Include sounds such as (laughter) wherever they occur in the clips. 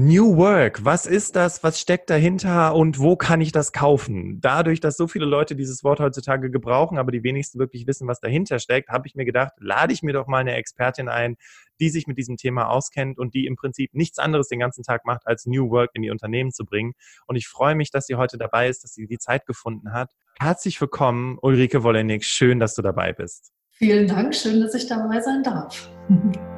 New Work, was ist das? Was steckt dahinter und wo kann ich das kaufen? Dadurch, dass so viele Leute dieses Wort heutzutage gebrauchen, aber die wenigsten wirklich wissen, was dahinter steckt, habe ich mir gedacht, lade ich mir doch mal eine Expertin ein, die sich mit diesem Thema auskennt und die im Prinzip nichts anderes den ganzen Tag macht, als New Work in die Unternehmen zu bringen. Und ich freue mich, dass sie heute dabei ist, dass sie die Zeit gefunden hat. Herzlich willkommen, Ulrike Wollenig. Schön, dass du dabei bist. Vielen Dank. Schön, dass ich dabei sein darf. (laughs)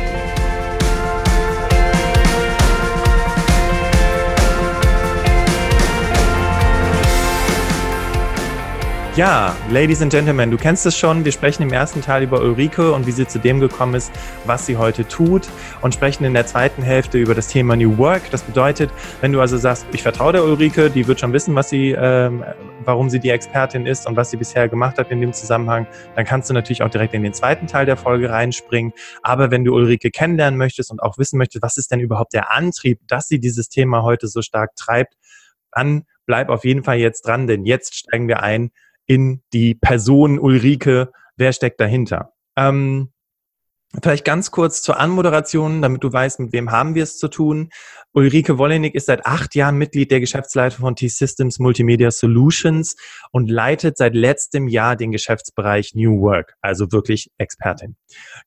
Ja, Ladies and Gentlemen, du kennst es schon. Wir sprechen im ersten Teil über Ulrike und wie sie zu dem gekommen ist, was sie heute tut und sprechen in der zweiten Hälfte über das Thema New Work. Das bedeutet, wenn du also sagst, ich vertraue der Ulrike, die wird schon wissen, was sie, ähm, warum sie die Expertin ist und was sie bisher gemacht hat in dem Zusammenhang, dann kannst du natürlich auch direkt in den zweiten Teil der Folge reinspringen. Aber wenn du Ulrike kennenlernen möchtest und auch wissen möchtest, was ist denn überhaupt der Antrieb, dass sie dieses Thema heute so stark treibt, dann bleib auf jeden Fall jetzt dran, denn jetzt steigen wir ein in die Person Ulrike, wer steckt dahinter. Ähm, vielleicht ganz kurz zur Anmoderation, damit du weißt, mit wem haben wir es zu tun. Ulrike Wollenig ist seit acht Jahren Mitglied der Geschäftsleitung von T-Systems Multimedia Solutions und leitet seit letztem Jahr den Geschäftsbereich New Work, also wirklich Expertin.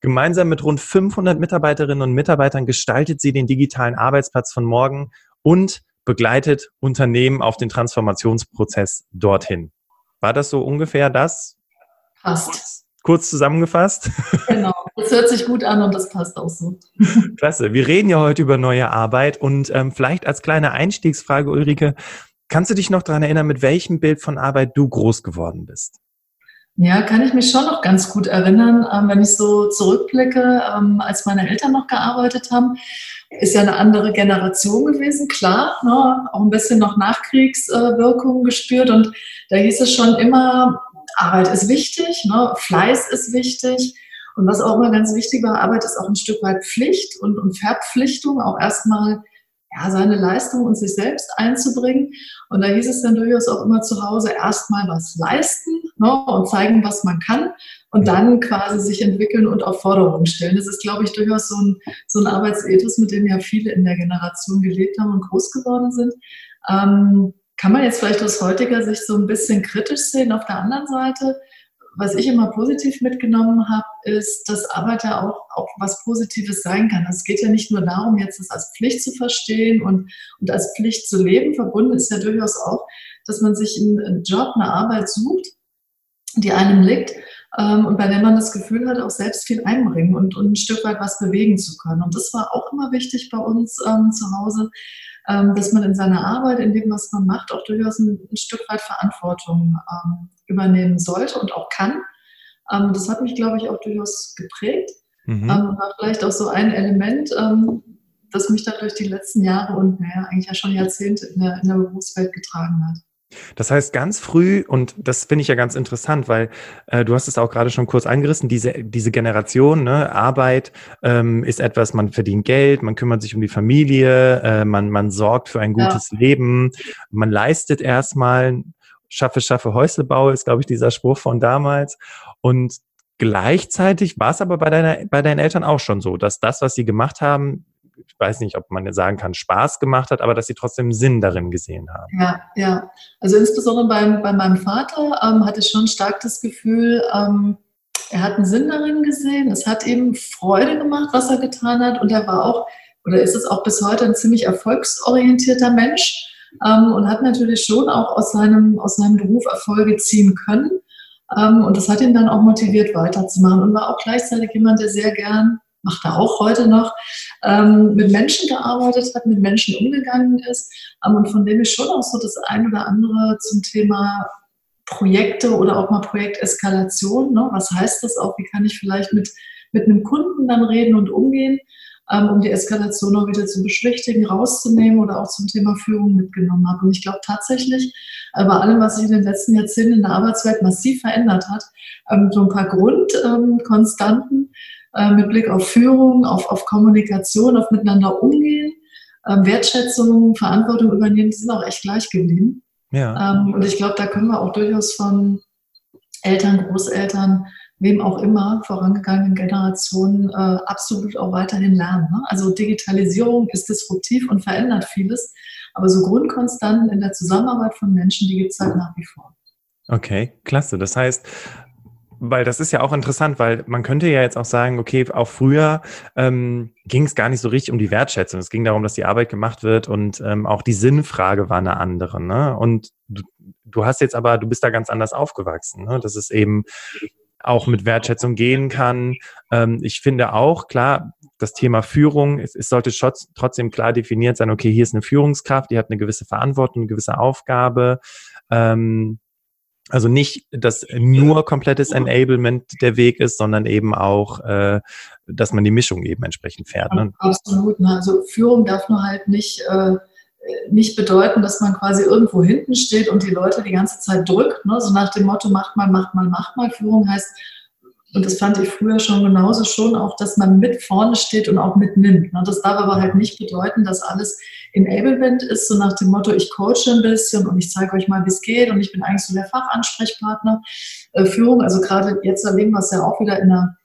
Gemeinsam mit rund 500 Mitarbeiterinnen und Mitarbeitern gestaltet sie den digitalen Arbeitsplatz von morgen und begleitet Unternehmen auf den Transformationsprozess dorthin. War das so ungefähr das? Passt. Kurz zusammengefasst? (laughs) Genau, das hört sich gut an und das passt auch so. (laughs) Klasse. Wir reden ja heute über neue Arbeit und ähm, vielleicht als kleine Einstiegsfrage, Ulrike, kannst du dich noch daran erinnern, mit welchem Bild von Arbeit du groß geworden bist? Ja, kann ich mich schon noch ganz gut erinnern, ähm, wenn ich so zurückblicke, ähm, als meine Eltern noch gearbeitet haben. Ist ja eine andere Generation gewesen, klar, ne, auch ein bisschen noch Nachkriegswirkungen gespürt. Und da hieß es schon immer, Arbeit ist wichtig, ne, Fleiß ist wichtig. Und was auch immer ganz wichtig war, Arbeit ist auch ein Stück weit Pflicht und, und Verpflichtung, auch erstmal ja, seine Leistung und sich selbst einzubringen. Und da hieß es dann durchaus auch immer zu Hause erstmal was leisten ne, und zeigen, was man kann und dann quasi sich entwickeln und auf Forderungen stellen. Das ist, glaube ich, durchaus so ein, so ein Arbeitsethos, mit dem ja viele in der Generation gelebt haben und groß geworden sind. Ähm, kann man jetzt vielleicht aus heutiger Sicht so ein bisschen kritisch sehen. Auf der anderen Seite was ich immer positiv mitgenommen habe, ist, dass Arbeit ja auch, auch was Positives sein kann. Es geht ja nicht nur darum, jetzt das als Pflicht zu verstehen und, und als Pflicht zu leben. Verbunden ist ja durchaus auch, dass man sich einen Job, eine Arbeit sucht, die einem liegt ähm, und bei der man das Gefühl hat, auch selbst viel einbringen und, und ein Stück weit was bewegen zu können. Und das war auch immer wichtig bei uns ähm, zu Hause, ähm, dass man in seiner Arbeit, in dem, was man macht, auch durchaus ein, ein Stück weit Verantwortung ähm, übernehmen sollte und auch kann. Ähm, das hat mich, glaube ich, auch durchaus geprägt. Mhm. war vielleicht auch so ein Element, das mich dann durch die letzten Jahre und naja, eigentlich ja schon Jahrzehnte in der, in der Berufswelt getragen hat. Das heißt, ganz früh, und das finde ich ja ganz interessant, weil äh, du hast es auch gerade schon kurz angerissen, diese, diese Generation, ne, Arbeit ähm, ist etwas, man verdient Geld, man kümmert sich um die Familie, äh, man, man sorgt für ein gutes ja. Leben, man leistet erstmal, schaffe, schaffe, Häuslebau ist, glaube ich, dieser Spruch von damals. Und gleichzeitig war es aber bei, deiner, bei deinen Eltern auch schon so, dass das, was sie gemacht haben, ich weiß nicht, ob man sagen kann, Spaß gemacht hat, aber dass sie trotzdem Sinn darin gesehen haben. Ja, ja. Also insbesondere beim, bei meinem Vater ähm, hatte ich schon stark das Gefühl, ähm, er hat einen Sinn darin gesehen. Es hat ihm Freude gemacht, was er getan hat. Und er war auch, oder ist es auch bis heute, ein ziemlich erfolgsorientierter Mensch ähm, und hat natürlich schon auch aus seinem, aus seinem Beruf Erfolge ziehen können. Ähm, und das hat ihn dann auch motiviert, weiterzumachen und war auch gleichzeitig jemand, der sehr gern macht er auch heute noch, ähm, mit Menschen gearbeitet hat, mit Menschen umgegangen ist. Ähm, und von dem ich schon auch so das ein oder andere zum Thema Projekte oder auch mal Projekteskalation, ne? was heißt das auch, wie kann ich vielleicht mit, mit einem Kunden dann reden und umgehen, ähm, um die Eskalation auch wieder zu beschwichtigen, rauszunehmen oder auch zum Thema Führung mitgenommen habe. Und ich glaube tatsächlich, äh, bei allem, was sich in den letzten Jahrzehnten in der Arbeitswelt massiv verändert hat, ähm, so ein paar Grundkonstanten äh, mit Blick auf Führung, auf, auf Kommunikation, auf miteinander umgehen, ähm, Wertschätzung, Verantwortung übernehmen, die sind auch echt gleich geblieben. Ja. Ähm, und ich glaube, da können wir auch durchaus von Eltern, Großeltern, wem auch immer, vorangegangenen Generationen äh, absolut auch weiterhin lernen. Ne? Also Digitalisierung ist disruptiv und verändert vieles, aber so Grundkonstanten in der Zusammenarbeit von Menschen, die gibt es halt nach wie vor. Okay, klasse. Das heißt, weil das ist ja auch interessant, weil man könnte ja jetzt auch sagen, okay, auch früher ähm, ging es gar nicht so richtig um die Wertschätzung. Es ging darum, dass die Arbeit gemacht wird und ähm, auch die Sinnfrage war eine andere. Ne? Und du, du hast jetzt aber, du bist da ganz anders aufgewachsen. Ne? Das ist eben auch mit Wertschätzung gehen kann. Ähm, ich finde auch, klar, das Thema Führung, es, es sollte trotzdem klar definiert sein, okay, hier ist eine Führungskraft, die hat eine gewisse Verantwortung, eine gewisse Aufgabe. Ähm, also nicht, dass nur komplettes Enablement der Weg ist, sondern eben auch, äh, dass man die Mischung eben entsprechend fährt. Ne? Absolut. Ne? Also Führung darf nur halt nicht, äh, nicht bedeuten, dass man quasi irgendwo hinten steht und die Leute die ganze Zeit drückt. Ne? So nach dem Motto, macht mal, macht mal, macht mal. Führung heißt, und das fand ich früher schon genauso schon, auch, dass man mit vorne steht und auch mitnimmt. Ne? Das darf aber halt nicht bedeuten, dass alles Enablement ist, so nach dem Motto, ich coache ein bisschen und ich zeige euch mal, wie es geht und ich bin eigentlich so der Fachansprechpartner. Äh, Führung, also gerade jetzt erleben wir es ja auch wieder in einer,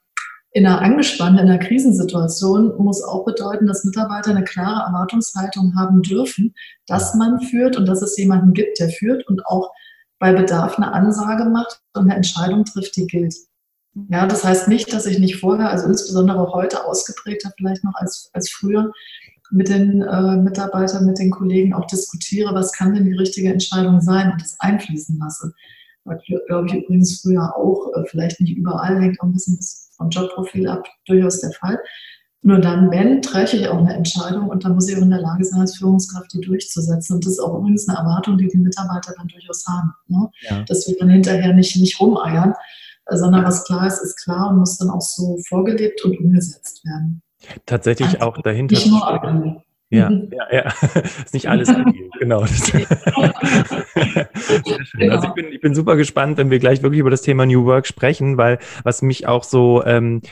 in einer angespannten, in einer Krisensituation, muss auch bedeuten, dass Mitarbeiter eine klare Erwartungshaltung haben dürfen, dass man führt und dass es jemanden gibt, der führt und auch bei Bedarf eine Ansage macht und eine Entscheidung trifft, die gilt. Ja, das heißt nicht, dass ich nicht vorher, also insbesondere heute ausgeprägter vielleicht noch als, als früher, mit den äh, Mitarbeitern, mit den Kollegen auch diskutiere, was kann denn die richtige Entscheidung sein und das einfließen lasse. Glaube ich übrigens früher auch, äh, vielleicht nicht überall, hängt auch ein bisschen vom Jobprofil ab, durchaus der Fall. Nur dann, wenn, treffe ich auch eine Entscheidung und dann muss ich auch in der Lage sein, als Führungskraft die durchzusetzen. Und das ist auch übrigens eine Erwartung, die die Mitarbeiter dann durchaus haben. Ne? Ja. Dass wir dann hinterher nicht, nicht rumeiern, sondern was klar ist, ist klar und muss dann auch so vorgelebt und umgesetzt werden. Tatsächlich also, auch dahinter. Nicht nur. Ja, mhm. ja, ja. (laughs) ist nicht alles (laughs) agil, genau. genau. (laughs) Also ich bin, ich bin super gespannt, wenn wir gleich wirklich über das Thema New Work sprechen, weil was mich auch so ähm,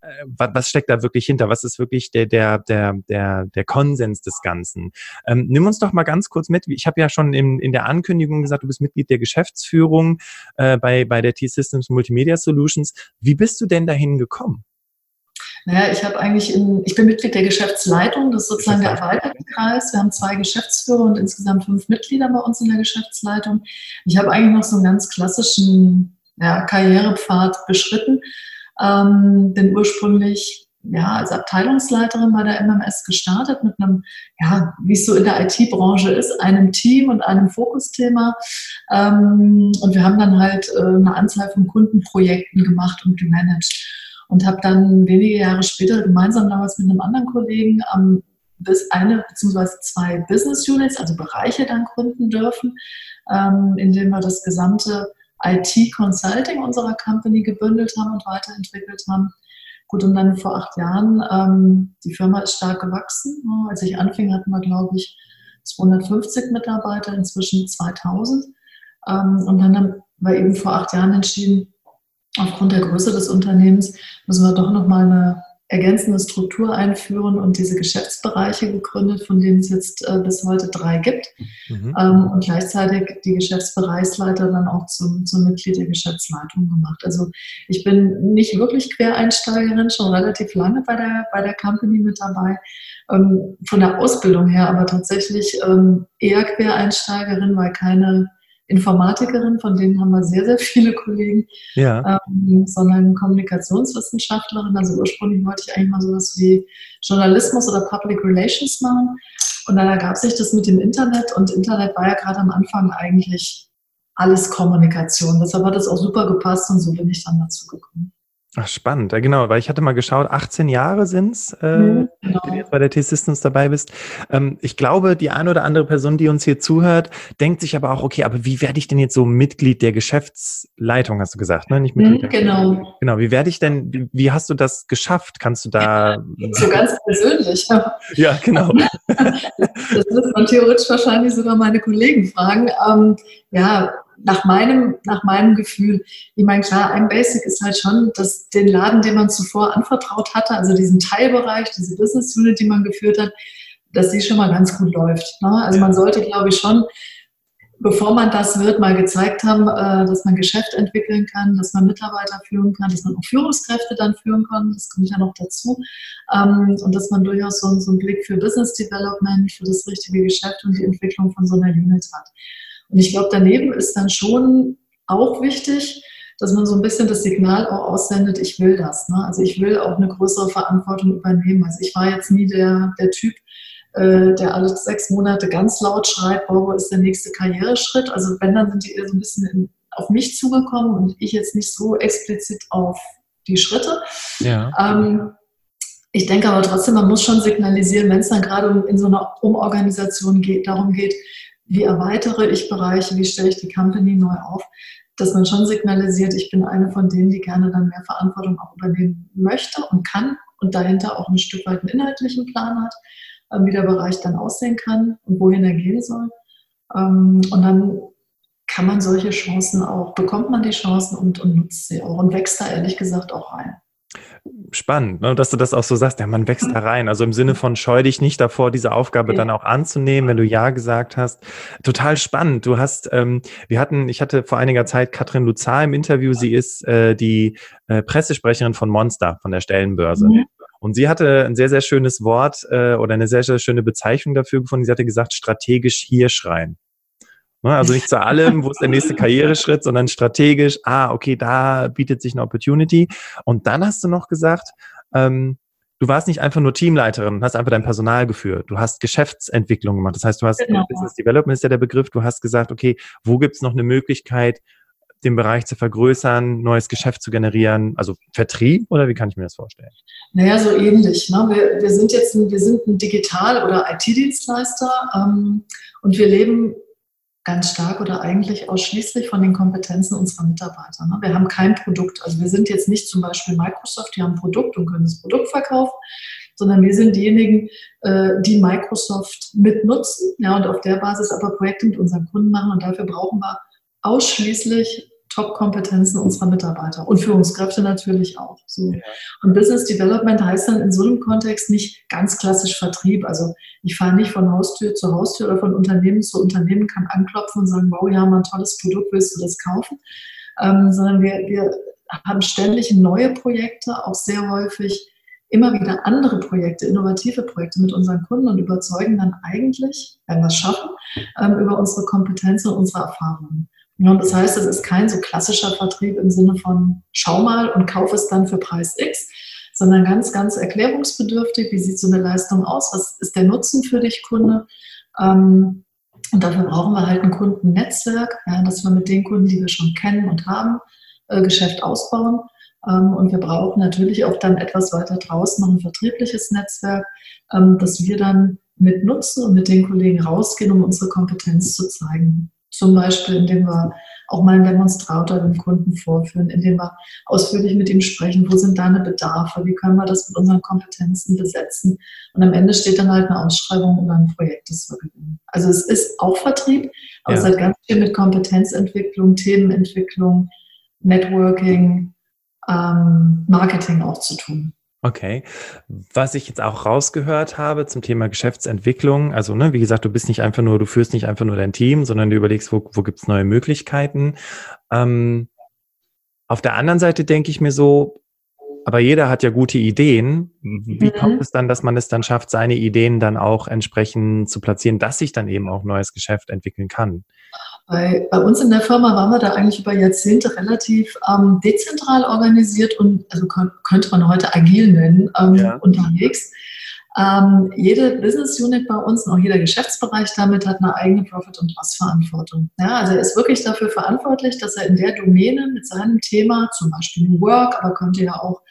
äh, was steckt da wirklich hinter? Was ist wirklich der, der, der, der, der Konsens des Ganzen? Ähm, nimm uns doch mal ganz kurz mit. Ich habe ja schon in, in der Ankündigung gesagt, du bist Mitglied der Geschäftsführung äh, bei, bei der T-Systems Multimedia Solutions. Wie bist du denn dahin gekommen? Naja, ich habe eigentlich in, ich bin Mitglied der Geschäftsleitung, das ist sozusagen der erweiterte Kreis. Wir haben zwei Geschäftsführer und insgesamt fünf Mitglieder bei uns in der Geschäftsleitung. Ich habe eigentlich noch so einen ganz klassischen ja, Karrierepfad beschritten ähm, bin ursprünglich ja, als Abteilungsleiterin bei der MMS gestartet mit einem, ja, wie es so in der IT-Branche ist, einem Team und einem Fokusthema. Ähm, und wir haben dann halt äh, eine Anzahl von Kundenprojekten gemacht und gemanagt. Und habe dann wenige Jahre später gemeinsam damals mit einem anderen Kollegen ähm, bis eine bzw. zwei Business Units, also Bereiche dann gründen dürfen, ähm, indem wir das gesamte IT-Consulting unserer Company gebündelt haben und weiterentwickelt haben. Gut, und dann vor acht Jahren, ähm, die Firma ist stark gewachsen. Als ich anfing, hatten wir, glaube ich, 250 Mitarbeiter, inzwischen 2000. Ähm, und dann haben wir eben vor acht Jahren entschieden, aufgrund der Größe des Unternehmens müssen wir doch nochmal eine ergänzende Struktur einführen und diese Geschäftsbereiche gegründet, von denen es jetzt äh, bis heute drei gibt. Mhm. Ähm, und gleichzeitig die Geschäftsbereichsleiter dann auch zum, zum Mitglied der Geschäftsleitung gemacht. Also ich bin nicht wirklich Quereinsteigerin, schon relativ lange bei der, bei der Company mit dabei. Ähm, von der Ausbildung her aber tatsächlich ähm, eher Quereinsteigerin, weil keine Informatikerin, von denen haben wir sehr, sehr viele Kollegen, ja. ähm, sondern Kommunikationswissenschaftlerin. Also ursprünglich wollte ich eigentlich mal sowas wie Journalismus oder Public Relations machen. Und dann ergab sich das mit dem Internet und Internet war ja gerade am Anfang eigentlich alles Kommunikation. Deshalb hat es auch super gepasst und so bin ich dann dazu gekommen. Ach, spannend, ja, genau, weil ich hatte mal geschaut, 18 Jahre sind's, äh, mhm, genau. wenn du jetzt bei der T-Systems dabei bist. Ähm, ich glaube, die eine oder andere Person, die uns hier zuhört, denkt sich aber auch, okay, aber wie werde ich denn jetzt so Mitglied der Geschäftsleitung, hast du gesagt, ne? Nicht Mitglied mhm, genau. Genau, wie werde ich denn, wie, wie, hast du das geschafft? Kannst du da... so ganz persönlich. ja, genau. (laughs) das muss man theoretisch wahrscheinlich sogar meine Kollegen fragen. Ähm, ja, nach meinem, nach meinem Gefühl, ich meine, klar, ein Basic ist halt schon, dass den Laden, den man zuvor anvertraut hatte, also diesen Teilbereich, diese Business Unit, die man geführt hat, dass die schon mal ganz gut läuft. Ne? Also man sollte, glaube ich, schon, bevor man das wird, mal gezeigt haben, äh, dass man Geschäft entwickeln kann, dass man Mitarbeiter führen kann, dass man auch Führungskräfte dann führen kann, das kommt ja noch dazu. Ähm, und dass man durchaus so, so einen Blick für Business Development, für das richtige Geschäft und die Entwicklung von so einer Unit hat. Und ich glaube, daneben ist dann schon auch wichtig, dass man so ein bisschen das Signal auch aussendet, ich will das. Ne? Also ich will auch eine größere Verantwortung übernehmen. Also ich war jetzt nie der, der Typ, äh, der alle sechs Monate ganz laut schreit, oh, wo ist der nächste Karriereschritt? Also wenn, dann sind die eher so ein bisschen in, auf mich zugekommen und ich jetzt nicht so explizit auf die Schritte. Ja. Ähm, ich denke aber trotzdem, man muss schon signalisieren, wenn es dann gerade in so einer Umorganisation geht, darum geht, wie erweitere ich Bereiche, wie stelle ich die Company neu auf, dass man schon signalisiert, ich bin eine von denen, die gerne dann mehr Verantwortung auch übernehmen möchte und kann und dahinter auch ein Stück weit einen inhaltlichen Plan hat, ähm, wie der Bereich dann aussehen kann und wohin er gehen soll. Ähm, und dann kann man solche Chancen auch, bekommt man die Chancen und, und nutzt sie auch und wächst da ehrlich gesagt auch rein spannend, ne, dass du das auch so sagst, ja, man wächst da rein. Also im Sinne von scheu dich nicht davor, diese Aufgabe ja. dann auch anzunehmen, wenn du Ja gesagt hast. Total spannend. Du hast, ähm, wir hatten, ich hatte vor einiger Zeit Katrin Luzar im Interview. Sie ist äh, die äh, Pressesprecherin von Monster, von der Stellenbörse. Mhm. Und sie hatte ein sehr, sehr schönes Wort äh, oder eine sehr, sehr schöne Bezeichnung dafür gefunden. Sie hatte gesagt, strategisch hier schreien. Ne, also nicht zu allem, wo ist der nächste Karriereschritt, sondern strategisch, ah, okay, da bietet sich eine Opportunity. Und dann hast du noch gesagt, ähm, du warst nicht einfach nur Teamleiterin, hast einfach dein Personal geführt. Du hast Geschäftsentwicklung gemacht. Das heißt, du hast genau. Business Development ist ja der Begriff. Du hast gesagt, okay, wo gibt es noch eine Möglichkeit, den Bereich zu vergrößern, neues Geschäft zu generieren? Also Vertrieb oder wie kann ich mir das vorstellen? Naja, so ähnlich. Ne? Wir, wir sind jetzt ein, wir sind ein Digital- oder IT-Dienstleister ähm, und wir leben ganz stark oder eigentlich ausschließlich von den Kompetenzen unserer Mitarbeiter. Ne? Wir haben kein Produkt. Also wir sind jetzt nicht zum Beispiel Microsoft, die haben ein Produkt und können das Produkt verkaufen, sondern wir sind diejenigen, äh, die Microsoft mitnutzen ja, und auf der Basis aber Projekte mit unseren Kunden machen. Und dafür brauchen wir ausschließlich Top-Kompetenzen unserer Mitarbeiter und Führungskräfte natürlich auch. So. Und Business Development heißt dann in so einem Kontext nicht ganz klassisch Vertrieb. Also ich fahre nicht von Haustür zu Haustür oder von Unternehmen zu Unternehmen, kann anklopfen und sagen, wow, wir haben ein tolles Produkt, willst du das kaufen? Ähm, sondern wir, wir haben ständig neue Projekte, auch sehr häufig immer wieder andere Projekte, innovative Projekte mit unseren Kunden und überzeugen dann eigentlich, wenn wir es schaffen, ähm, über unsere Kompetenzen und unsere Erfahrungen. Und das heißt, es ist kein so klassischer Vertrieb im Sinne von schau mal und kauf es dann für Preis X, sondern ganz, ganz erklärungsbedürftig. Wie sieht so eine Leistung aus? Was ist der Nutzen für dich, Kunde? Ähm, und dafür brauchen wir halt ein Kundennetzwerk, dass wir mit den Kunden, die wir schon kennen und haben, äh, Geschäft ausbauen. Ähm, und wir brauchen natürlich auch dann etwas weiter draußen noch ein vertriebliches Netzwerk, ähm, das wir dann mit nutzen und mit den Kollegen rausgehen, um unsere Kompetenz zu zeigen. Zum Beispiel, indem wir auch mal einen Demonstrator dem Kunden vorführen, indem wir ausführlich mit ihm sprechen, wo sind deine Bedarfe, wie können wir das mit unseren Kompetenzen besetzen. Und am Ende steht dann halt eine Ausschreibung oder ein Projekt, das wir gewinnen. Also es ist auch Vertrieb, aber ja. es hat ganz viel mit Kompetenzentwicklung, Themenentwicklung, Networking, ähm, Marketing auch zu tun. Okay. Was ich jetzt auch rausgehört habe zum Thema Geschäftsentwicklung, also ne, wie gesagt, du bist nicht einfach nur, du führst nicht einfach nur dein Team, sondern du überlegst, wo, wo gibt's neue Möglichkeiten. Ähm, auf der anderen Seite denke ich mir so, aber jeder hat ja gute Ideen. Wie mhm. kommt es dann, dass man es dann schafft, seine Ideen dann auch entsprechend zu platzieren, dass sich dann eben auch neues Geschäft entwickeln kann? Bei, bei uns in der Firma waren wir da eigentlich über Jahrzehnte relativ ähm, dezentral organisiert und, also könnte man heute agil nennen, ähm, ja. unterwegs. Ähm, jede Business Unit bei uns und auch jeder Geschäftsbereich damit hat eine eigene Profit- und Loss-Verantwortung. Ja, also er ist wirklich dafür verantwortlich, dass er in der Domäne mit seinem Thema, zum Beispiel Work, aber könnte ja auch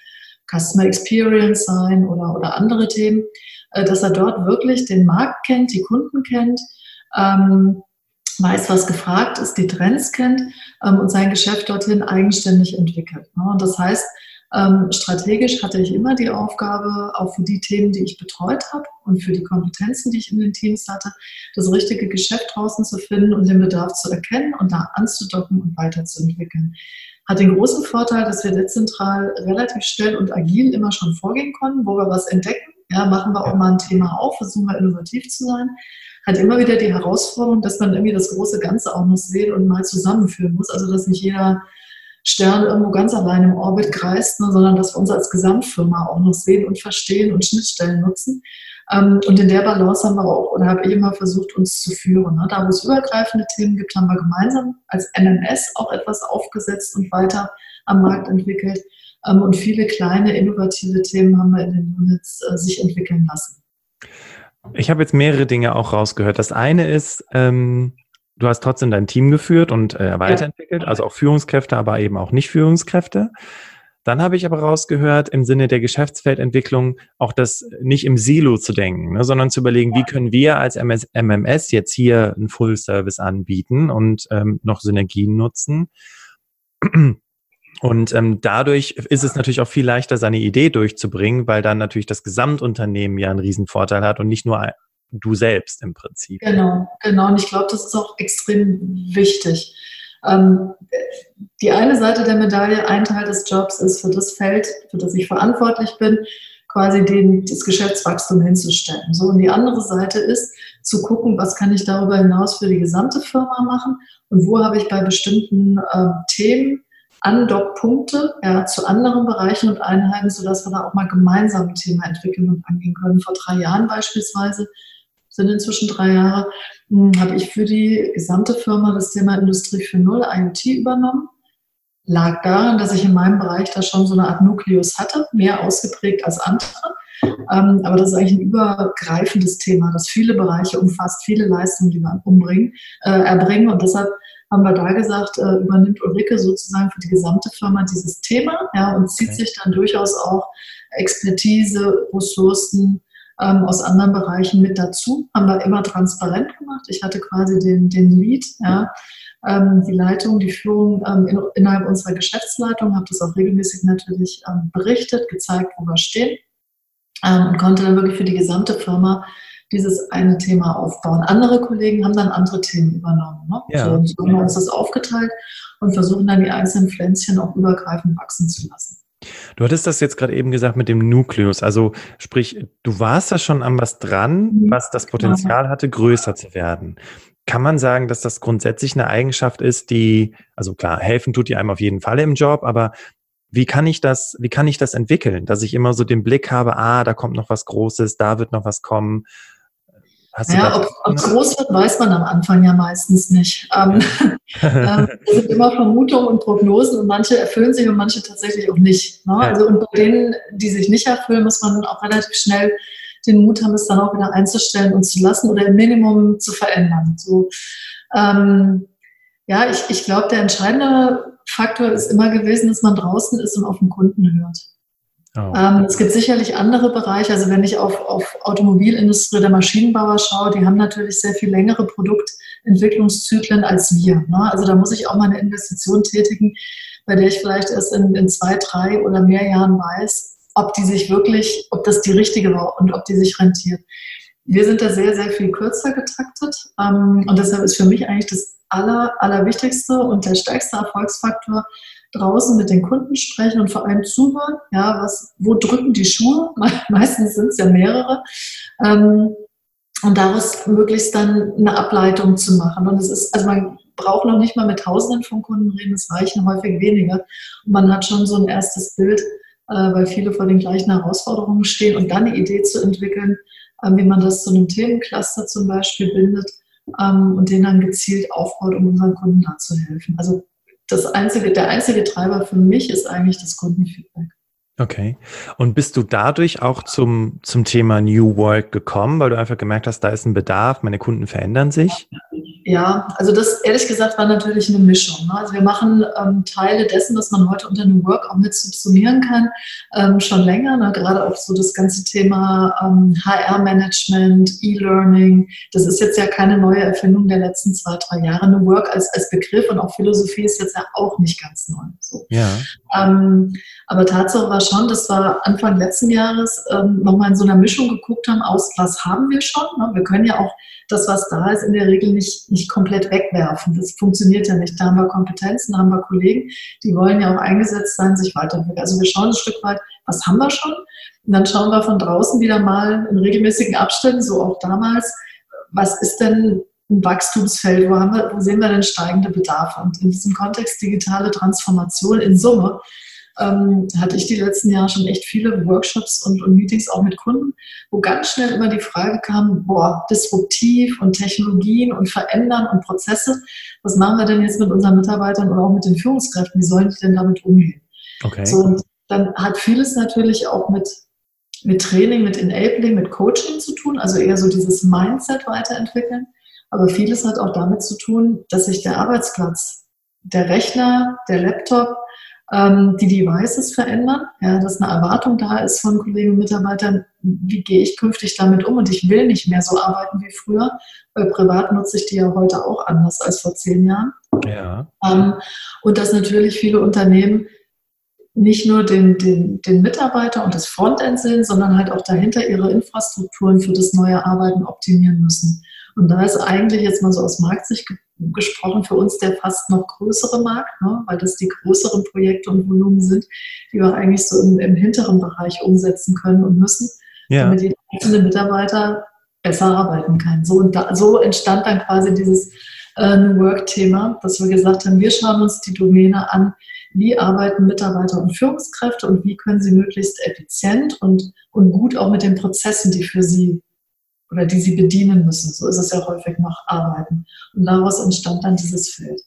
Customer Experience sein oder, oder andere Themen, äh, dass er dort wirklich den Markt kennt, die Kunden kennt, ähm, weiß, was gefragt ist, die Trends kennt ähm, und sein Geschäft dorthin eigenständig entwickelt. Ne? Und das heißt, ähm, strategisch hatte ich immer die Aufgabe, auch für die Themen, die ich betreut habe und für die Kompetenzen, die ich in den Teams hatte, das richtige Geschäft draußen zu finden und den Bedarf zu erkennen und da anzudocken und weiterzuentwickeln. Hat den großen Vorteil, dass wir dezentral relativ schnell und agil immer schon vorgehen konnten, wo wir was entdecken. Ja, machen wir auch mal ein Thema auf, versuchen wir innovativ zu sein. Hat immer wieder die Herausforderung, dass man irgendwie das große Ganze auch noch sehen und mal zusammenführen muss. Also, dass nicht jeder Stern irgendwo ganz allein im Orbit kreist, ne, sondern dass wir uns als Gesamtfirma auch noch sehen und verstehen und Schnittstellen nutzen. Ähm, und in der Balance haben wir auch, oder habe ich immer versucht, uns zu führen. Ne. Da, wo es übergreifende Themen gibt, haben wir gemeinsam als MMS auch etwas aufgesetzt und weiter am Markt entwickelt. Ähm, und viele kleine, innovative Themen haben wir in den Units äh, sich entwickeln lassen. Ich habe jetzt mehrere Dinge auch rausgehört. Das eine ist, ähm, du hast trotzdem dein Team geführt und äh, weiterentwickelt, also auch Führungskräfte, aber eben auch nicht Führungskräfte. Dann habe ich aber rausgehört, im Sinne der Geschäftsfeldentwicklung auch das nicht im Silo zu denken, ne, sondern zu überlegen, wie können wir als MS, MMS jetzt hier einen Full-Service anbieten und ähm, noch Synergien nutzen. Und ähm, dadurch ist es natürlich auch viel leichter, seine Idee durchzubringen, weil dann natürlich das Gesamtunternehmen ja einen Riesenvorteil hat und nicht nur du selbst im Prinzip. Genau, genau. Und ich glaube, das ist auch extrem wichtig. Ähm, die eine Seite der Medaille, ein Teil des Jobs ist für das Feld, für das ich verantwortlich bin, quasi den, das Geschäftswachstum hinzustellen. So, und die andere Seite ist zu gucken, was kann ich darüber hinaus für die gesamte Firma machen und wo habe ich bei bestimmten äh, Themen Andockpunkte ja, zu anderen Bereichen und Einheiten, sodass wir da auch mal gemeinsam ein Thema entwickeln und angehen können. Vor drei Jahren beispielsweise sind inzwischen drei Jahre, hm, habe ich für die gesamte Firma das Thema Industrie 4.0 IoT übernommen. Lag daran, dass ich in meinem Bereich da schon so eine Art Nukleus hatte, mehr ausgeprägt als andere. Ähm, aber das ist eigentlich ein übergreifendes Thema, das viele Bereiche umfasst, viele Leistungen, die wir umbringen, äh, erbringen. Und deshalb haben wir da gesagt, äh, übernimmt Ulrike sozusagen für die gesamte Firma dieses Thema ja, und zieht okay. sich dann durchaus auch Expertise, Ressourcen, ähm, aus anderen Bereichen mit dazu. Haben wir immer transparent gemacht. Ich hatte quasi den, den Lead, ja, ähm, die Leitung, die Führung ähm, in, innerhalb unserer Geschäftsleitung, habe das auch regelmäßig natürlich ähm, berichtet, gezeigt, wo wir stehen ähm, und konnte dann wirklich für die gesamte Firma dieses eine Thema aufbauen. Andere Kollegen haben dann andere Themen übernommen. Ne? Ja. So, so haben wir uns das aufgeteilt und versuchen dann die einzelnen Pflänzchen auch übergreifend wachsen zu lassen. Du hattest das jetzt gerade eben gesagt mit dem Nukleus. Also sprich, du warst da schon an was dran, mhm. was das Potenzial hatte, größer zu werden. Kann man sagen, dass das grundsätzlich eine Eigenschaft ist, die, also klar, helfen tut dir einem auf jeden Fall im Job, aber wie kann ich das, wie kann ich das entwickeln, dass ich immer so den Blick habe, ah, da kommt noch was Großes, da wird noch was kommen Hast ja, ob, ob es groß wird, weiß man am Anfang ja meistens nicht. Ähm, (laughs) ähm, es sind immer Vermutungen und Prognosen und manche erfüllen sich und manche tatsächlich auch nicht. Ne? Also und bei denen, die sich nicht erfüllen, muss man auch relativ schnell den Mut haben, es dann auch wieder einzustellen und zu lassen oder im Minimum zu verändern. So, ähm, ja, ich, ich glaube, der entscheidende Faktor ist immer gewesen, dass man draußen ist und auf den Kunden hört. Oh. Ähm, es gibt sicherlich andere Bereiche. Also wenn ich auf, auf Automobilindustrie oder Maschinenbauer schaue, die haben natürlich sehr viel längere Produktentwicklungszyklen als wir. Ne? Also da muss ich auch mal eine Investition tätigen, bei der ich vielleicht erst in, in zwei, drei oder mehr Jahren weiß, ob die sich wirklich, ob das die richtige war und ob die sich rentiert. Wir sind da sehr, sehr viel kürzer getaktet. Ähm, und deshalb ist für mich eigentlich das Aller, Allerwichtigste und der stärkste Erfolgsfaktor, draußen mit den Kunden sprechen und vor allem zuhören. Ja, was, wo drücken die Schuhe? (laughs) Meistens sind es ja mehrere. Ähm, und daraus möglichst dann eine Ableitung zu machen. Und es ist, also man braucht noch nicht mal mit Tausenden von Kunden reden, es reichen häufig weniger. Und man hat schon so ein erstes Bild, äh, weil viele vor den gleichen Herausforderungen stehen und dann eine Idee zu entwickeln, äh, wie man das zu einem Themencluster zum Beispiel bindet ähm, und den dann gezielt aufbaut, um unseren Kunden da zu helfen. Also das einzige, der einzige Treiber für mich ist eigentlich das Kundenfeedback. Okay. Und bist du dadurch auch zum, zum Thema New Work gekommen, weil du einfach gemerkt hast, da ist ein Bedarf, meine Kunden verändern sich? Ja, also das ehrlich gesagt war natürlich eine Mischung. Ne? Also wir machen ähm, Teile dessen, was man heute unter New Work auch mit subsumieren kann, ähm, schon länger. Ne? Gerade auch so das ganze Thema ähm, HR-Management, E-Learning. Das ist jetzt ja keine neue Erfindung der letzten zwei, drei Jahre. New Work als, als Begriff und auch Philosophie ist jetzt ja auch nicht ganz neu. So. Ja. Ähm, aber Tatsache war schon, dass wir Anfang letzten Jahres ähm, nochmal in so einer Mischung geguckt haben, aus was haben wir schon. Ne? Wir können ja auch das, was da ist, in der Regel nicht, nicht komplett wegwerfen. Das funktioniert ja nicht. Da haben wir Kompetenzen, da haben wir Kollegen, die wollen ja auch eingesetzt sein, sich weiterentwickeln. Also wir schauen ein Stück weit, was haben wir schon? Und dann schauen wir von draußen wieder mal in regelmäßigen Abständen, so auch damals, was ist denn ein Wachstumsfeld, wo, wir, wo sehen wir denn steigende Bedarfe? Und in diesem Kontext digitale Transformation in Summe ähm, hatte ich die letzten Jahre schon echt viele Workshops und, und, Meetings auch mit Kunden, wo ganz schnell immer die Frage kam, boah, disruptiv und Technologien und Verändern und Prozesse, was machen wir denn jetzt mit unseren Mitarbeitern und auch mit den Führungskräften, wie sollen die denn damit umgehen? Okay. So, und dann hat vieles natürlich auch mit, mit Training, mit Enabling, mit Coaching zu tun, also eher so dieses Mindset weiterentwickeln. Aber vieles hat auch damit zu tun, dass sich der Arbeitsplatz, der Rechner, der Laptop, ähm, die Devices verändern, ja, dass eine Erwartung da ist von Kollegen und Mitarbeitern, wie gehe ich künftig damit um und ich will nicht mehr so arbeiten wie früher, weil privat nutze ich die ja heute auch anders als vor zehn Jahren. Ja. Ähm, und dass natürlich viele Unternehmen nicht nur den, den, den Mitarbeiter und das Frontend sehen, sondern halt auch dahinter ihre Infrastrukturen für das neue Arbeiten optimieren müssen. Und da ist eigentlich jetzt mal so aus Marktsicht gesprochen für uns der fast noch größere Markt, ne? weil das die größeren Projekte und Volumen sind, die wir eigentlich so im, im hinteren Bereich umsetzen können und müssen, ja. damit jeder einzelne Mitarbeiter besser arbeiten kann. So, da, so entstand dann quasi dieses äh, New Work-Thema, dass wir gesagt haben, wir schauen uns die Domäne an, wie arbeiten Mitarbeiter und Führungskräfte und wie können sie möglichst effizient und, und gut auch mit den Prozessen, die für sie oder die sie bedienen müssen. So ist es ja häufig noch arbeiten. Und daraus entstand dann dieses Feld.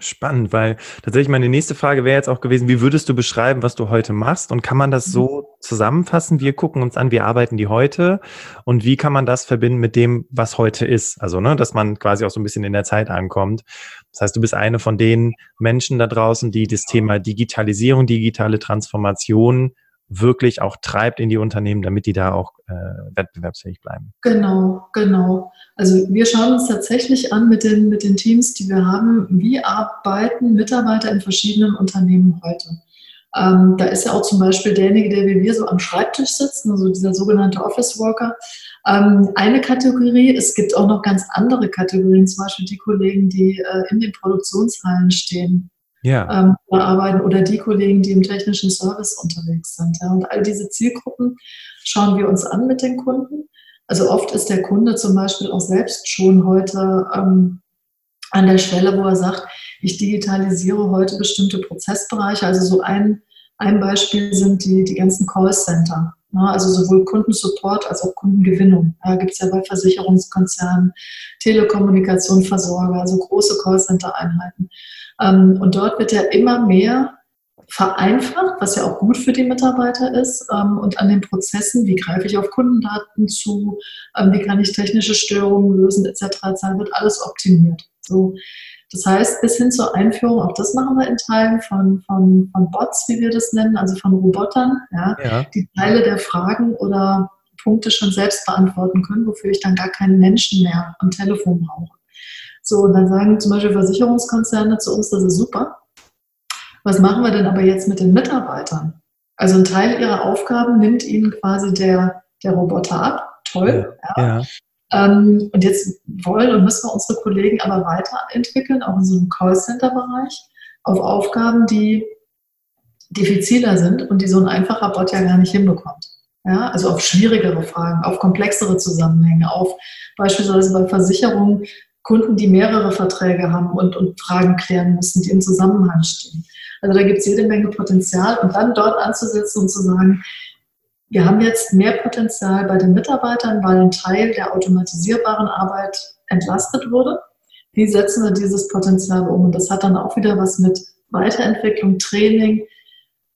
Spannend, weil tatsächlich meine nächste Frage wäre jetzt auch gewesen, wie würdest du beschreiben, was du heute machst? Und kann man das so mhm. zusammenfassen? Wir gucken uns an, wie arbeiten die heute und wie kann man das verbinden mit dem, was heute ist? Also, ne, dass man quasi auch so ein bisschen in der Zeit ankommt. Das heißt, du bist eine von den Menschen da draußen, die das Thema Digitalisierung, digitale Transformation wirklich auch treibt in die Unternehmen, damit die da auch äh, wettbewerbsfähig bleiben. Genau, genau. Also wir schauen uns tatsächlich an mit den, mit den Teams, die wir haben, wie arbeiten Mitarbeiter in verschiedenen Unternehmen heute. Ähm, da ist ja auch zum Beispiel derjenige, der wie wir so am Schreibtisch sitzt, also dieser sogenannte Office Worker, ähm, eine Kategorie. Es gibt auch noch ganz andere Kategorien, zum Beispiel die Kollegen, die äh, in den Produktionshallen stehen ja. ähm, arbeiten oder die Kollegen, die im technischen Service unterwegs sind. Ja. Und all diese Zielgruppen schauen wir uns an mit den Kunden. Also oft ist der Kunde zum Beispiel auch selbst schon heute ähm, an der Stelle, wo er sagt, ich digitalisiere heute bestimmte Prozessbereiche. Also so ein, ein Beispiel sind die, die ganzen Callcenter. Ja, also sowohl Kundensupport als auch Kundengewinnung. Da gibt es ja bei Versicherungskonzernen, Telekommunikation, Versorger, also große Callcenter-Einheiten. Ähm, und dort wird ja immer mehr vereinfacht, was ja auch gut für die Mitarbeiter ist. Ähm, und an den Prozessen, wie greife ich auf Kundendaten zu, ähm, wie kann ich technische Störungen lösen, etc., etc., wird alles optimiert. So. Das heißt, bis hin zur Einführung, auch das machen wir in Teilen von, von, von Bots, wie wir das nennen, also von Robotern, ja, ja. die Teile der Fragen oder Punkte schon selbst beantworten können, wofür ich dann gar keinen Menschen mehr am Telefon brauche. So, und dann sagen zum Beispiel Versicherungskonzerne zu uns, das ist super. Was machen wir denn aber jetzt mit den Mitarbeitern? Also ein Teil ihrer Aufgaben nimmt ihnen quasi der, der Roboter ab. Toll. Ja. ja. Ähm, und jetzt wollen und müssen wir unsere Kollegen aber weiterentwickeln, auch in so einem Callcenter-Bereich, auf Aufgaben, die diffiziler sind und die so ein einfacher Bot ja gar nicht hinbekommt. Ja, also auf schwierigere Fragen, auf komplexere Zusammenhänge, auf beispielsweise bei Versicherungen Kunden, die mehrere Verträge haben und, und Fragen klären müssen, die im Zusammenhang stehen. Also da gibt es jede Menge Potenzial und dann dort anzusetzen und zu sagen, wir haben jetzt mehr Potenzial bei den Mitarbeitern, weil ein Teil der automatisierbaren Arbeit entlastet wurde. Wie setzen wir dieses Potenzial um? Und das hat dann auch wieder was mit Weiterentwicklung, Training,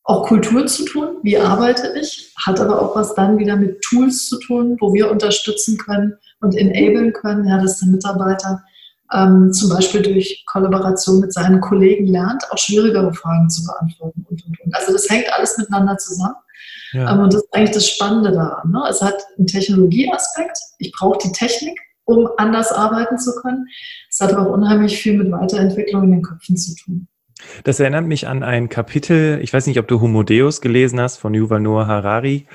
auch Kultur zu tun, wie arbeite ich, hat aber auch was dann wieder mit Tools zu tun, wo wir unterstützen können und enablen können, ja, dass der Mitarbeiter ähm, zum Beispiel durch Kollaboration mit seinen Kollegen lernt, auch schwierigere Fragen zu beantworten und, und, und. Also das hängt alles miteinander zusammen. Ja. Ähm, und das ist eigentlich das Spannende daran. Ne? Es hat einen Technologieaspekt. Ich brauche die Technik, um anders arbeiten zu können. Es hat aber auch unheimlich viel mit Weiterentwicklung in den Köpfen zu tun. Das erinnert mich an ein Kapitel, ich weiß nicht, ob du Homo Deus gelesen hast von Yuval Noah Harari.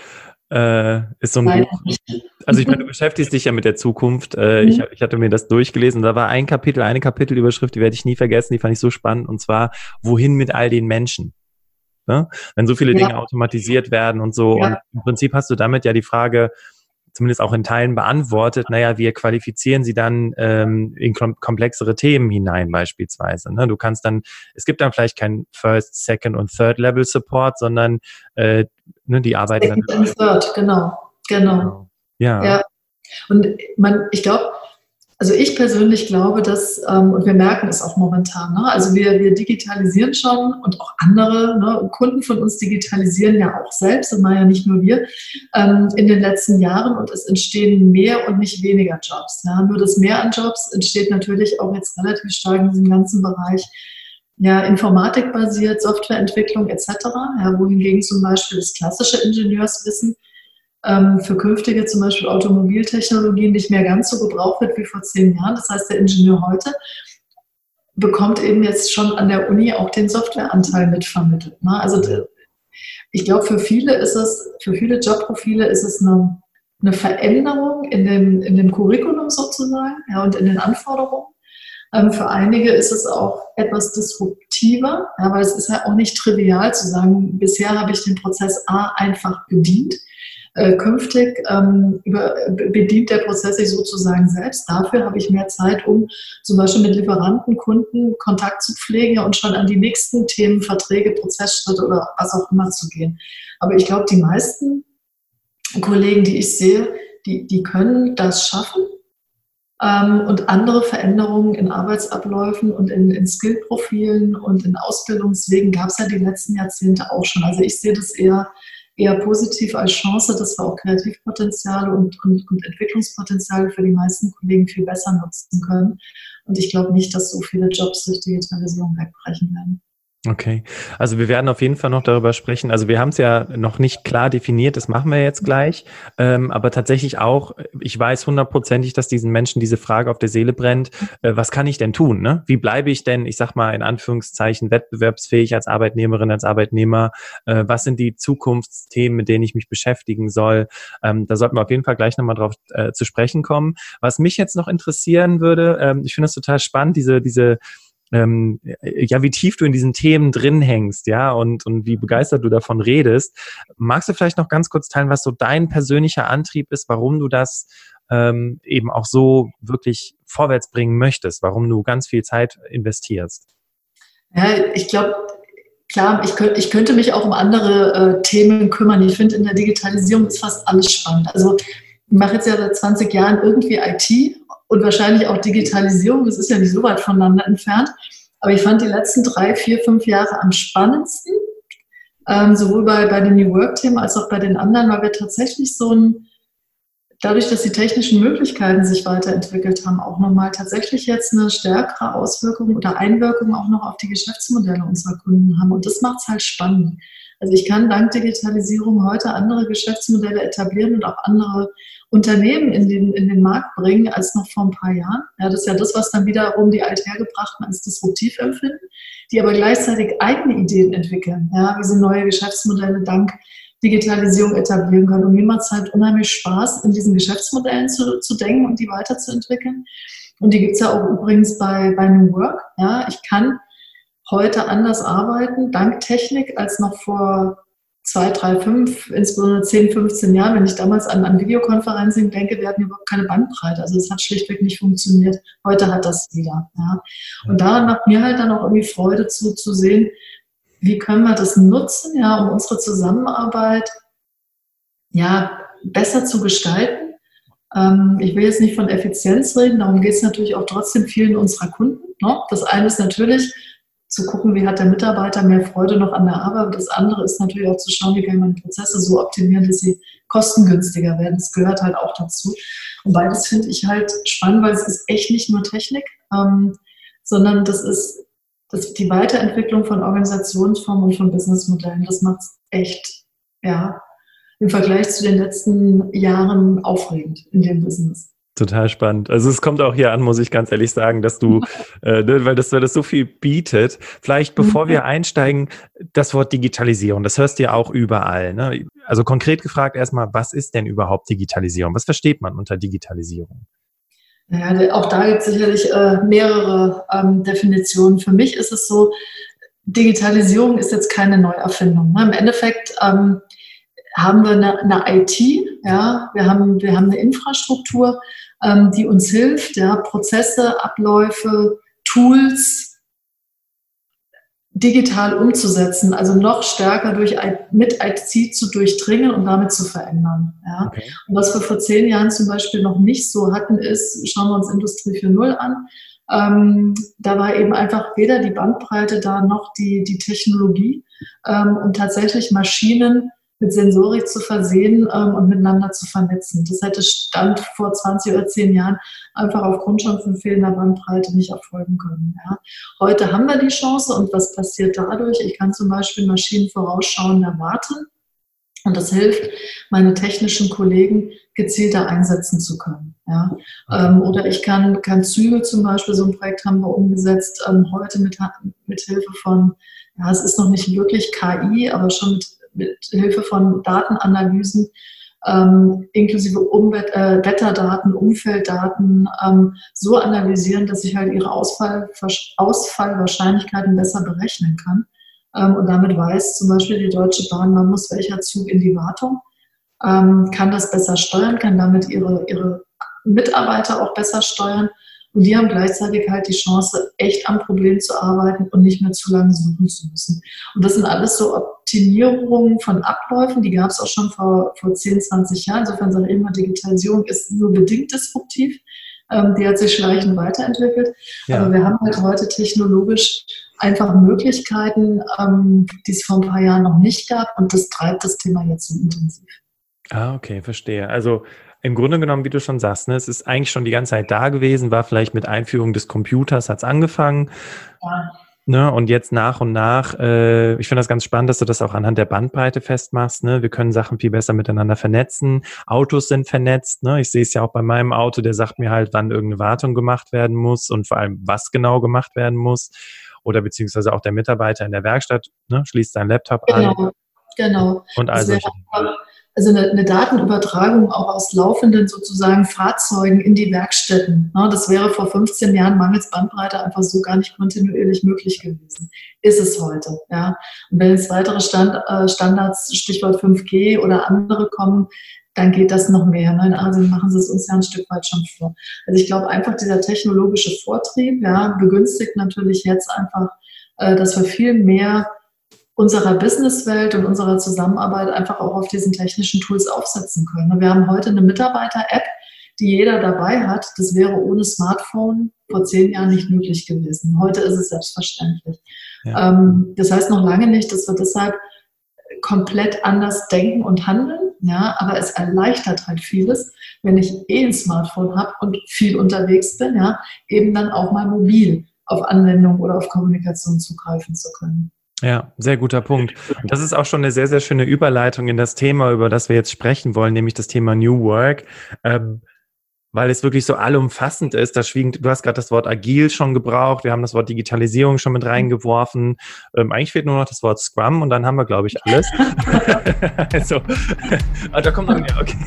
Äh, ist so ein Nein. Buch. Also ich meine, du beschäftigst dich ja mit der Zukunft. Äh, mhm. ich, ich, hatte mir das durchgelesen da war ein Kapitel, eine Kapitelüberschrift, die werde ich nie vergessen, die fand ich so spannend und zwar, wohin mit all den Menschen? Ne? Wenn so viele ja. Dinge automatisiert werden und so. Ja. Und im Prinzip hast du damit ja die Frage, zumindest auch in Teilen beantwortet, naja, wir qualifizieren sie dann ähm, in komplexere Themen hinein beispielsweise. Ne? Du kannst dann, es gibt dann vielleicht kein First, Second und Third Level Support, sondern äh, ne, die arbeiten Second dann. Second and Third, genau, genau. genau. Ja. ja. Und man, ich glaube, also ich persönlich glaube, dass, ähm, und wir merken es auch momentan, ne? also wir, wir digitalisieren schon und auch andere ne? Kunden von uns digitalisieren ja auch selbst, und ja nicht nur wir, ähm, in den letzten Jahren und es entstehen mehr und nicht weniger Jobs. Ja? Nur das Mehr an Jobs entsteht natürlich auch jetzt relativ stark in diesem ganzen Bereich ja, Informatik basiert, Softwareentwicklung etc., ja, wohingegen zum Beispiel das klassische Ingenieurswissen für künftige zum Beispiel Automobiltechnologien nicht mehr ganz so gebraucht wird wie vor zehn Jahren. Das heißt, der Ingenieur heute bekommt eben jetzt schon an der Uni auch den Softwareanteil mitvermittelt. Ne? Also ich glaube, für viele ist es, für viele Jobprofile ist es eine, eine Veränderung in dem, in dem Curriculum sozusagen ja, und in den Anforderungen. Ähm, für einige ist es auch etwas disruptiver, ja, weil es ist ja auch nicht trivial zu sagen, bisher habe ich den Prozess A einfach bedient äh, künftig ähm, über, bedient der Prozess sich sozusagen selbst. Dafür habe ich mehr Zeit, um zum Beispiel mit Lieferanten, Kunden Kontakt zu pflegen und schon an die nächsten Themen, Verträge, Prozessschritte oder was auch immer zu gehen. Aber ich glaube, die meisten Kollegen, die ich sehe, die, die können das schaffen. Ähm, und andere Veränderungen in Arbeitsabläufen und in, in Skillprofilen und in Ausbildungswegen gab es ja die letzten Jahrzehnte auch schon. Also ich sehe das eher eher positiv als Chance, dass wir auch Kreativpotenziale und, und, und Entwicklungspotenziale für die meisten Kollegen viel besser nutzen können. Und ich glaube nicht, dass so viele Jobs durch Digitalisierung wegbrechen werden. Okay, also wir werden auf jeden Fall noch darüber sprechen. Also wir haben es ja noch nicht klar definiert, das machen wir jetzt gleich. Ähm, aber tatsächlich auch, ich weiß hundertprozentig, dass diesen Menschen diese Frage auf der Seele brennt. Äh, was kann ich denn tun? Ne? Wie bleibe ich denn, ich sag mal in Anführungszeichen, wettbewerbsfähig als Arbeitnehmerin, als Arbeitnehmer? Äh, was sind die Zukunftsthemen, mit denen ich mich beschäftigen soll? Ähm, da sollten wir auf jeden Fall gleich nochmal drauf äh, zu sprechen kommen. Was mich jetzt noch interessieren würde, ähm, ich finde es total spannend, diese, diese ähm, ja, wie tief du in diesen Themen drin hängst, ja, und, und wie begeistert du davon redest. Magst du vielleicht noch ganz kurz teilen, was so dein persönlicher Antrieb ist, warum du das ähm, eben auch so wirklich vorwärts bringen möchtest, warum du ganz viel Zeit investierst? Ja, ich glaube, klar, ich, könnt, ich könnte mich auch um andere äh, Themen kümmern. Ich finde, in der Digitalisierung ist fast alles spannend. Also ich mache jetzt ja seit 20 Jahren irgendwie IT und wahrscheinlich auch Digitalisierung. Das ist ja nicht so weit voneinander entfernt. Aber ich fand die letzten drei, vier, fünf Jahre am spannendsten, ähm, sowohl bei, bei den New Work-Themen als auch bei den anderen, weil wir tatsächlich so ein, dadurch, dass die technischen Möglichkeiten sich weiterentwickelt haben, auch nochmal tatsächlich jetzt eine stärkere Auswirkung oder Einwirkung auch noch auf die Geschäftsmodelle unserer Kunden haben. Und das macht es halt spannend. Also ich kann dank Digitalisierung heute andere Geschäftsmodelle etablieren und auch andere Unternehmen in den, in den Markt bringen als noch vor ein paar Jahren. Ja, das ist ja das, was dann wiederum die Althergebrachten als disruptiv empfinden, die aber gleichzeitig eigene Ideen entwickeln, ja, wie sie neue Geschäftsmodelle dank Digitalisierung etablieren können. Und mir macht es halt unheimlich Spaß, in diesen Geschäftsmodellen zu, zu denken und die weiterzuentwickeln. Und die gibt es ja auch übrigens bei, bei New Work. Ja, ich kann heute anders arbeiten, dank Technik, als noch vor zwei, drei, fünf, insbesondere 10, 15 Jahren, wenn ich damals an, an Videokonferenzen denke, wir hatten überhaupt keine Bandbreite. Also es hat schlichtweg nicht funktioniert. Heute hat das wieder. Ja. Und daran macht mir halt dann auch irgendwie Freude zu, zu sehen, wie können wir das nutzen, ja, um unsere Zusammenarbeit ja, besser zu gestalten. Ähm, ich will jetzt nicht von Effizienz reden, darum geht es natürlich auch trotzdem vielen unserer Kunden. Ne? Das eine ist natürlich, zu gucken, wie hat der Mitarbeiter mehr Freude noch an der Arbeit. Das andere ist natürlich auch zu schauen, wie kann man Prozesse so optimieren, dass sie kostengünstiger werden. Das gehört halt auch dazu. Und beides finde ich halt spannend, weil es ist echt nicht nur Technik, ähm, sondern das ist das, die Weiterentwicklung von Organisationsformen und von Businessmodellen. Das macht es echt, ja, im Vergleich zu den letzten Jahren aufregend in dem Business. Total spannend. Also es kommt auch hier an, muss ich ganz ehrlich sagen, dass du, (laughs) äh, ne, weil, das, weil das so viel bietet. Vielleicht bevor wir einsteigen, das Wort Digitalisierung, das hörst du ja auch überall. Ne? Also konkret gefragt erstmal, was ist denn überhaupt Digitalisierung? Was versteht man unter Digitalisierung? Ja, auch da gibt es sicherlich äh, mehrere ähm, Definitionen. Für mich ist es so, Digitalisierung ist jetzt keine Neuerfindung. Ne? Im Endeffekt ähm, haben wir eine, eine IT, ja, wir haben, wir haben eine Infrastruktur, ähm, die uns hilft, ja, Prozesse, Abläufe, Tools digital umzusetzen, also noch stärker durch, mit IT zu durchdringen und damit zu verändern. Ja. Okay. Und was wir vor zehn Jahren zum Beispiel noch nicht so hatten, ist, schauen wir uns Industrie 4.0 an, ähm, da war eben einfach weder die Bandbreite da noch die, die Technologie, ähm, um tatsächlich Maschinen mit Sensorik zu versehen ähm, und miteinander zu vernetzen. Das hätte Stand vor 20 oder 10 Jahren einfach aufgrund schon von fehlender Bandbreite nicht erfolgen können. Ja. Heute haben wir die Chance und was passiert dadurch? Ich kann zum Beispiel Maschinen vorausschauend erwarten und das hilft, meine technischen Kollegen gezielter einsetzen zu können. Ja. Ähm, oder ich kann, kann Züge zum Beispiel, so ein Projekt haben wir umgesetzt, ähm, heute mit, mit Hilfe von, ja, es ist noch nicht wirklich KI, aber schon mit mit Hilfe von Datenanalysen ähm, inklusive Umwelt, äh, Wetterdaten, Umfelddaten ähm, so analysieren, dass ich halt ihre Ausfall, Ausfallwahrscheinlichkeiten besser berechnen kann. Ähm, und damit weiß zum Beispiel die Deutsche Bahn, man muss welcher Zug in die Wartung, ähm, kann das besser steuern, kann damit ihre, ihre Mitarbeiter auch besser steuern und die haben gleichzeitig halt die Chance, echt am Problem zu arbeiten und nicht mehr zu lange suchen zu müssen. Und das sind alles so Optimierungen von Abläufen, die gab es auch schon vor, vor 10, 20 Jahren. Insofern sage ich immer, Digitalisierung ist nur bedingt disruptiv. Ähm, die hat sich schleichend weiterentwickelt. Ja. Aber wir haben halt heute technologisch einfach Möglichkeiten, ähm, die es vor ein paar Jahren noch nicht gab. Und das treibt das Thema jetzt so intensiv. Ah, okay, verstehe. Also im Grunde genommen, wie du schon sagst, ne, es ist eigentlich schon die ganze Zeit da gewesen, war vielleicht mit Einführung des Computers, hat es angefangen. Ja. Ne, und jetzt nach und nach, äh, ich finde das ganz spannend, dass du das auch anhand der Bandbreite festmachst. Ne? Wir können Sachen viel besser miteinander vernetzen. Autos sind vernetzt. Ne? Ich sehe es ja auch bei meinem Auto, der sagt mir halt, wann irgendeine Wartung gemacht werden muss und vor allem, was genau gemacht werden muss. Oder beziehungsweise auch der Mitarbeiter in der Werkstatt ne? schließt seinen Laptop genau, an. Genau. Und also also eine, eine, Datenübertragung auch aus laufenden sozusagen Fahrzeugen in die Werkstätten. Ne, das wäre vor 15 Jahren mangels Bandbreite einfach so gar nicht kontinuierlich möglich gewesen. Ist es heute. Ja. Und wenn jetzt weitere Stand, äh, Standards, Stichwort 5G oder andere kommen, dann geht das noch mehr. Ne? In Asien machen sie es uns ja ein Stück weit schon vor. Also ich glaube einfach dieser technologische Vortrieb ja, begünstigt natürlich jetzt einfach, äh, dass wir viel mehr unserer Businesswelt und unserer Zusammenarbeit einfach auch auf diesen technischen Tools aufsetzen können. Wir haben heute eine Mitarbeiter-App, die jeder dabei hat. Das wäre ohne Smartphone vor zehn Jahren nicht möglich gewesen. Heute ist es selbstverständlich. Ja. Ähm, das heißt noch lange nicht, dass wir deshalb komplett anders denken und handeln. Ja, aber es erleichtert halt vieles, wenn ich eh ein Smartphone habe und viel unterwegs bin, ja, eben dann auch mal mobil auf Anwendung oder auf Kommunikation zugreifen zu können. Ja, sehr guter Punkt. Das ist auch schon eine sehr, sehr schöne Überleitung in das Thema, über das wir jetzt sprechen wollen, nämlich das Thema New Work. Ähm, weil es wirklich so allumfassend ist. Da schwingt, du hast gerade das Wort agil schon gebraucht, wir haben das Wort Digitalisierung schon mit reingeworfen. Ähm, eigentlich fehlt nur noch das Wort Scrum und dann haben wir, glaube ich, alles. (laughs) (laughs) also, (laughs) ah, da kommt noch mehr, okay.